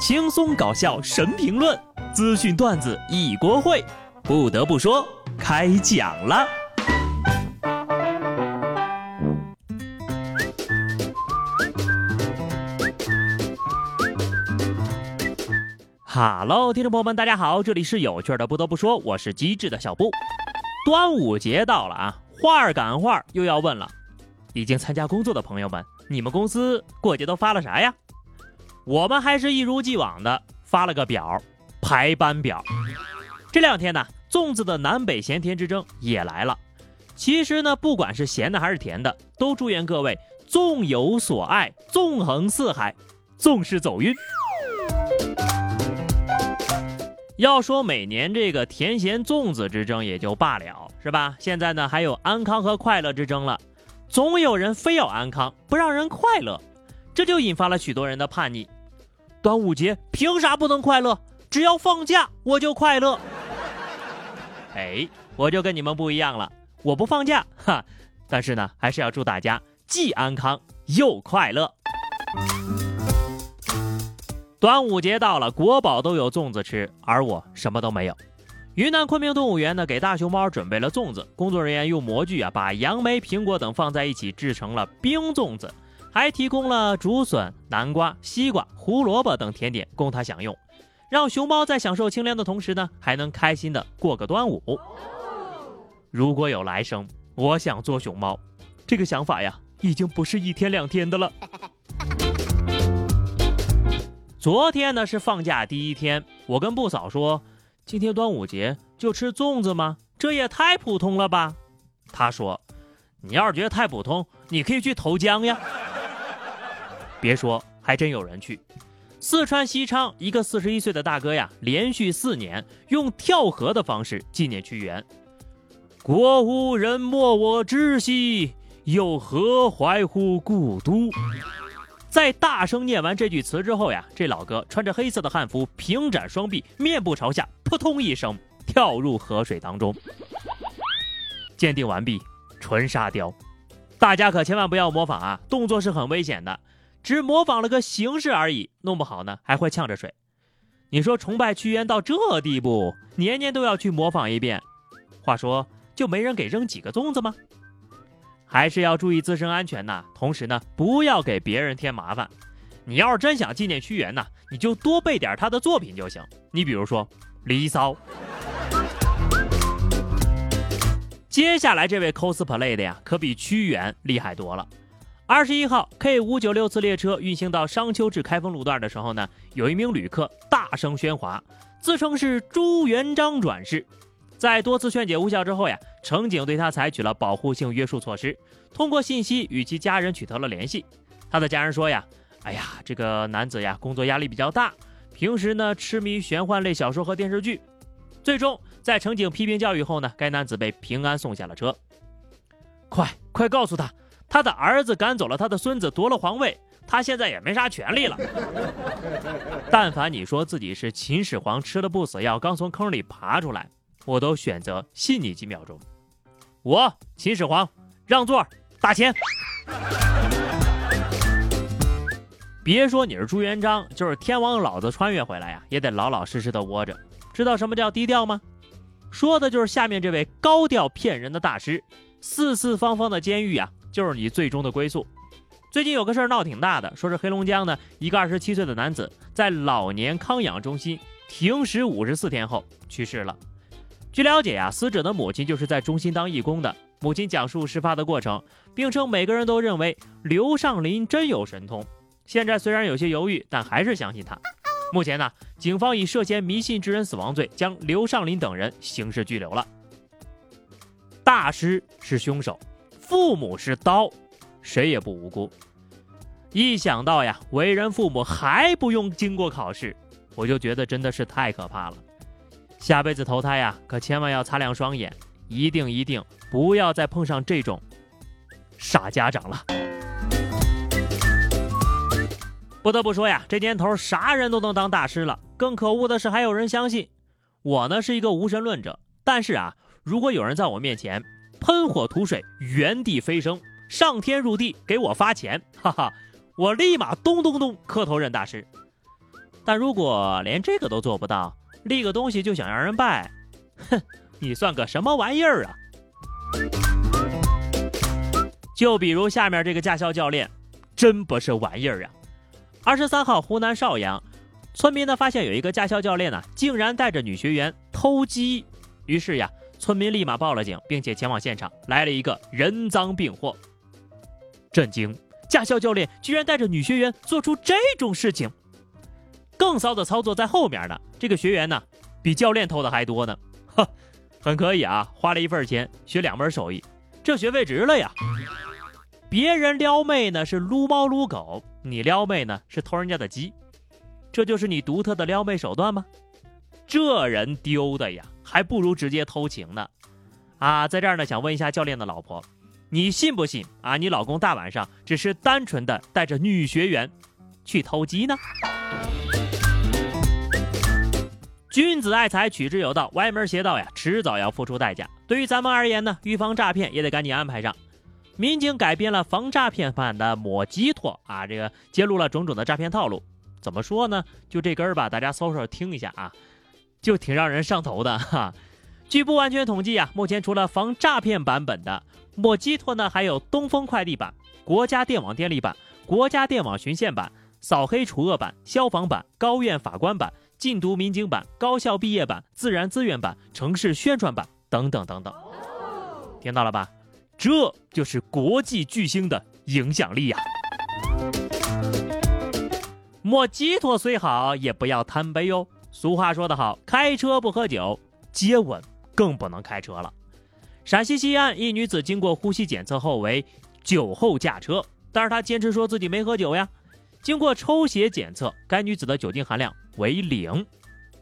轻松搞笑神评论，资讯段子一锅烩。不得不说，开讲了。哈喽，听众朋友们，大家好，这里是有趣的。不得不说，我是机智的小布。端午节到了啊，话儿赶话儿又要问了。已经参加工作的朋友们，你们公司过节都发了啥呀？我们还是一如既往的发了个表，排班表。这两天呢，粽子的南北咸甜之争也来了。其实呢，不管是咸的还是甜的，都祝愿各位粽有所爱，纵横四海，纵是走运。要说每年这个甜咸粽子之争也就罢了，是吧？现在呢，还有安康和快乐之争了。总有人非要安康，不让人快乐，这就引发了许多人的叛逆。端午节凭啥不能快乐？只要放假我就快乐。哎，我就跟你们不一样了，我不放假哈，但是呢，还是要祝大家既安康又快乐。端午节到了，国宝都有粽子吃，而我什么都没有。云南昆明动物园呢，给大熊猫准备了粽子。工作人员用模具啊，把杨梅、苹果等放在一起，制成了冰粽子，还提供了竹笋、南瓜、西瓜、胡萝卜等甜点供它享用，让熊猫在享受清凉的同时呢，还能开心的过个端午。如果有来生，我想做熊猫，这个想法呀，已经不是一天两天的了。昨天呢是放假第一天，我跟布嫂说。今天端午节就吃粽子吗？这也太普通了吧！他说：“你要是觉得太普通，你可以去投江呀。”别说，还真有人去。四川西昌一个四十一岁的大哥呀，连续四年用跳河的方式纪念屈原。国无人莫我知兮，又何怀乎故都？在大声念完这句词之后呀，这老哥穿着黑色的汉服，平展双臂，面部朝下，扑通一声跳入河水当中。鉴定完毕，纯沙雕。大家可千万不要模仿啊，动作是很危险的，只模仿了个形式而已，弄不好呢还会呛着水。你说崇拜屈原到这地步，年年都要去模仿一遍，话说就没人给扔几个粽子吗？还是要注意自身安全呐，同时呢，不要给别人添麻烦。你要是真想纪念屈原呢，你就多背点他的作品就行。你比如说《离骚》。接下来这位 cosplay 的呀，可比屈原厉害多了。二十一号 K 五九六次列车运行到商丘至开封路段的时候呢，有一名旅客大声喧哗，自称是朱元璋转世。在多次劝解无效之后呀，乘警对他采取了保护性约束措施，通过信息与其家人取得了联系。他的家人说呀：“哎呀，这个男子呀，工作压力比较大，平时呢痴迷玄幻类小说和电视剧。”最终在乘警批评教育后呢，该男子被平安送下了车。快快告诉他，他的儿子赶走了他的孙子，夺了皇位，他现在也没啥权利了。但凡你说自己是秦始皇吃了不死药，刚从坑里爬出来。我都选择信你几秒钟。我秦始皇让座，打钱。别说你是朱元璋，就是天王老子穿越回来呀，也得老老实实的窝着。知道什么叫低调吗？说的就是下面这位高调骗人的大师。四四方方的监狱啊，就是你最终的归宿。最近有个事儿闹挺大的，说是黑龙江呢一个二十七岁的男子在老年康养中心停食五十四天后去世了。据了解呀，死者的母亲就是在中心当义工的。母亲讲述事发的过程，并称每个人都认为刘尚林真有神通。现在虽然有些犹豫，但还是相信他。目前呢，警方以涉嫌迷信致人死亡罪将刘尚林等人刑事拘留了。大师是凶手，父母是刀，谁也不无辜。一想到呀，为人父母还不用经过考试，我就觉得真的是太可怕了。下辈子投胎呀，可千万要擦亮双眼，一定一定不要再碰上这种傻家长了。不得不说呀，这年头啥人都能当大师了。更可恶的是，还有人相信。我呢是一个无神论者，但是啊，如果有人在我面前喷火吐水、原地飞升、上天入地给我发钱，哈哈，我立马咚咚咚磕头认大师。但如果连这个都做不到，立个东西就想让人拜，哼，你算个什么玩意儿啊？就比如下面这个驾校教练，真不是玩意儿啊！二十三号，湖南邵阳，村民呢发现有一个驾校教练呢，竟然带着女学员偷鸡，于是呀，村民立马报了警，并且前往现场，来了一个人赃并获。震惊！驾校教练居然带着女学员做出这种事情。更骚的操作在后面呢，这个学员呢，比教练偷的还多呢，哈，很可以啊，花了一份钱学两门手艺，这学费值了呀。别人撩妹呢是撸猫撸狗，你撩妹呢是偷人家的鸡，这就是你独特的撩妹手段吗？这人丢的呀，还不如直接偷情呢。啊，在这儿呢，想问一下教练的老婆，你信不信啊？你老公大晚上只是单纯的带着女学员去偷鸡呢？君子爱财，取之有道，歪门邪道呀，迟早要付出代价。对于咱们而言呢，预防诈骗也得赶紧安排上。民警改编了防诈骗版的抹鸡托啊，这个揭露了种种的诈骗套路。怎么说呢？就这根儿吧，大家搜搜听一下啊，就挺让人上头的哈。据不完全统计啊，目前除了防诈骗版本的莫基托呢，还有东风快递版、国家电网电力版、国家电网巡线版、扫黑除恶版、消防版、高院法官版、禁毒民警版、高校毕业版、自然资源版、城市宣传版等等等等。听到了吧？这就是国际巨星的影响力呀！莫吉托虽好，也不要贪杯哦。俗话说得好，开车不喝酒，接吻更不能开车了。陕西西安一女子经过呼吸检测后为酒后驾车，但是她坚持说自己没喝酒呀。经过抽血检测，该女子的酒精含量为零。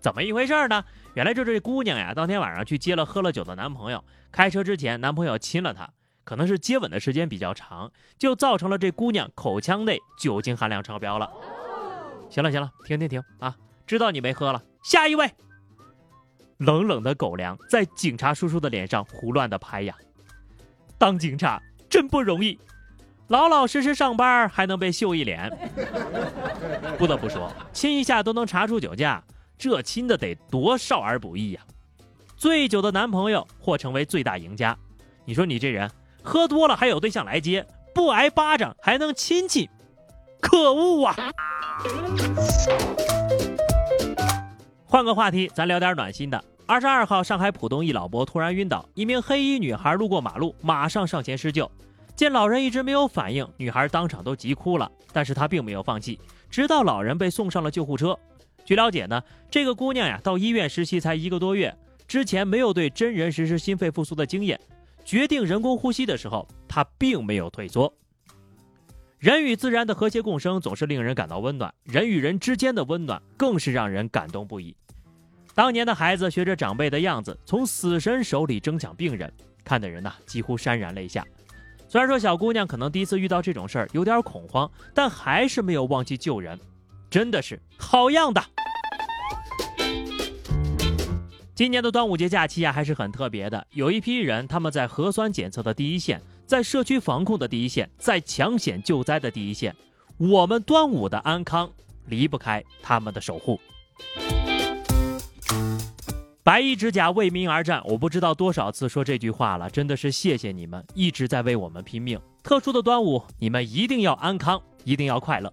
怎么一回事呢？原来就这姑娘呀，当天晚上去接了喝了酒的男朋友，开车之前男朋友亲了她。可能是接吻的时间比较长，就造成了这姑娘口腔内酒精含量超标了。行了行了，停停停啊！知道你没喝了，下一位。冷冷的狗粮在警察叔叔的脸上胡乱的拍呀。当警察真不容易，老老实实上班还能被秀一脸。不得不说，亲一下都能查出酒驾，这亲的得多少儿不宜呀！醉酒的男朋友或成为最大赢家。你说你这人。喝多了还有对象来接，不挨巴掌还能亲亲，可恶啊！换个话题，咱聊点暖心的。二十二号，上海浦东一老伯突然晕倒，一名黑衣女孩路过马路，马上上前施救，见老人一直没有反应，女孩当场都急哭了，但是她并没有放弃，直到老人被送上了救护车。据了解呢，这个姑娘呀，到医院实习才一个多月，之前没有对真人实施心肺复苏的经验。决定人工呼吸的时候，她并没有退缩。人与自然的和谐共生总是令人感到温暖，人与人之间的温暖更是让人感动不已。当年的孩子学着长辈的样子，从死神手里争抢病人，看的人呐几乎潸然泪下。虽然说小姑娘可能第一次遇到这种事儿有点恐慌，但还是没有忘记救人，真的是好样的。今年的端午节假期啊，还是很特别的。有一批人，他们在核酸检测的第一线，在社区防控的第一线，在抢险救灾的第一线。我们端午的安康离不开他们的守护。白衣执甲为民而战，我不知道多少次说这句话了，真的是谢谢你们一直在为我们拼命。特殊的端午，你们一定要安康，一定要快乐。